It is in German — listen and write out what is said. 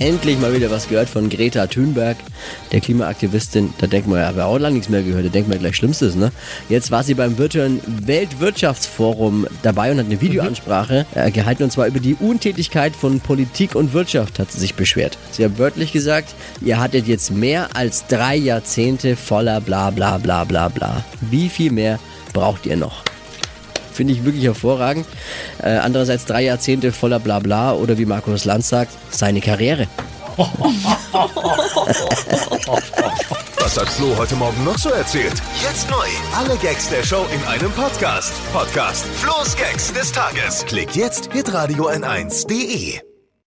Endlich mal wieder was gehört von Greta Thunberg, der Klimaaktivistin. Da denkt man ja, wir haben auch lange nichts mehr gehört. Da denkt man gleich Schlimmstes, ne? Jetzt war sie beim virtuellen Weltwirtschaftsforum dabei und hat eine Videoansprache äh, gehalten und zwar über die Untätigkeit von Politik und Wirtschaft hat sie sich beschwert. Sie hat wörtlich gesagt, ihr hattet jetzt mehr als drei Jahrzehnte voller bla bla bla bla bla. Wie viel mehr braucht ihr noch? Finde ich wirklich hervorragend. Äh, andererseits drei Jahrzehnte voller Blabla oder wie Markus Lanz sagt, seine Karriere. Was hat Flo heute Morgen noch so erzählt? Jetzt neu. Alle Gags der Show in einem Podcast. Podcast Flo's Gags des Tages. Klick jetzt hitradio n1.de.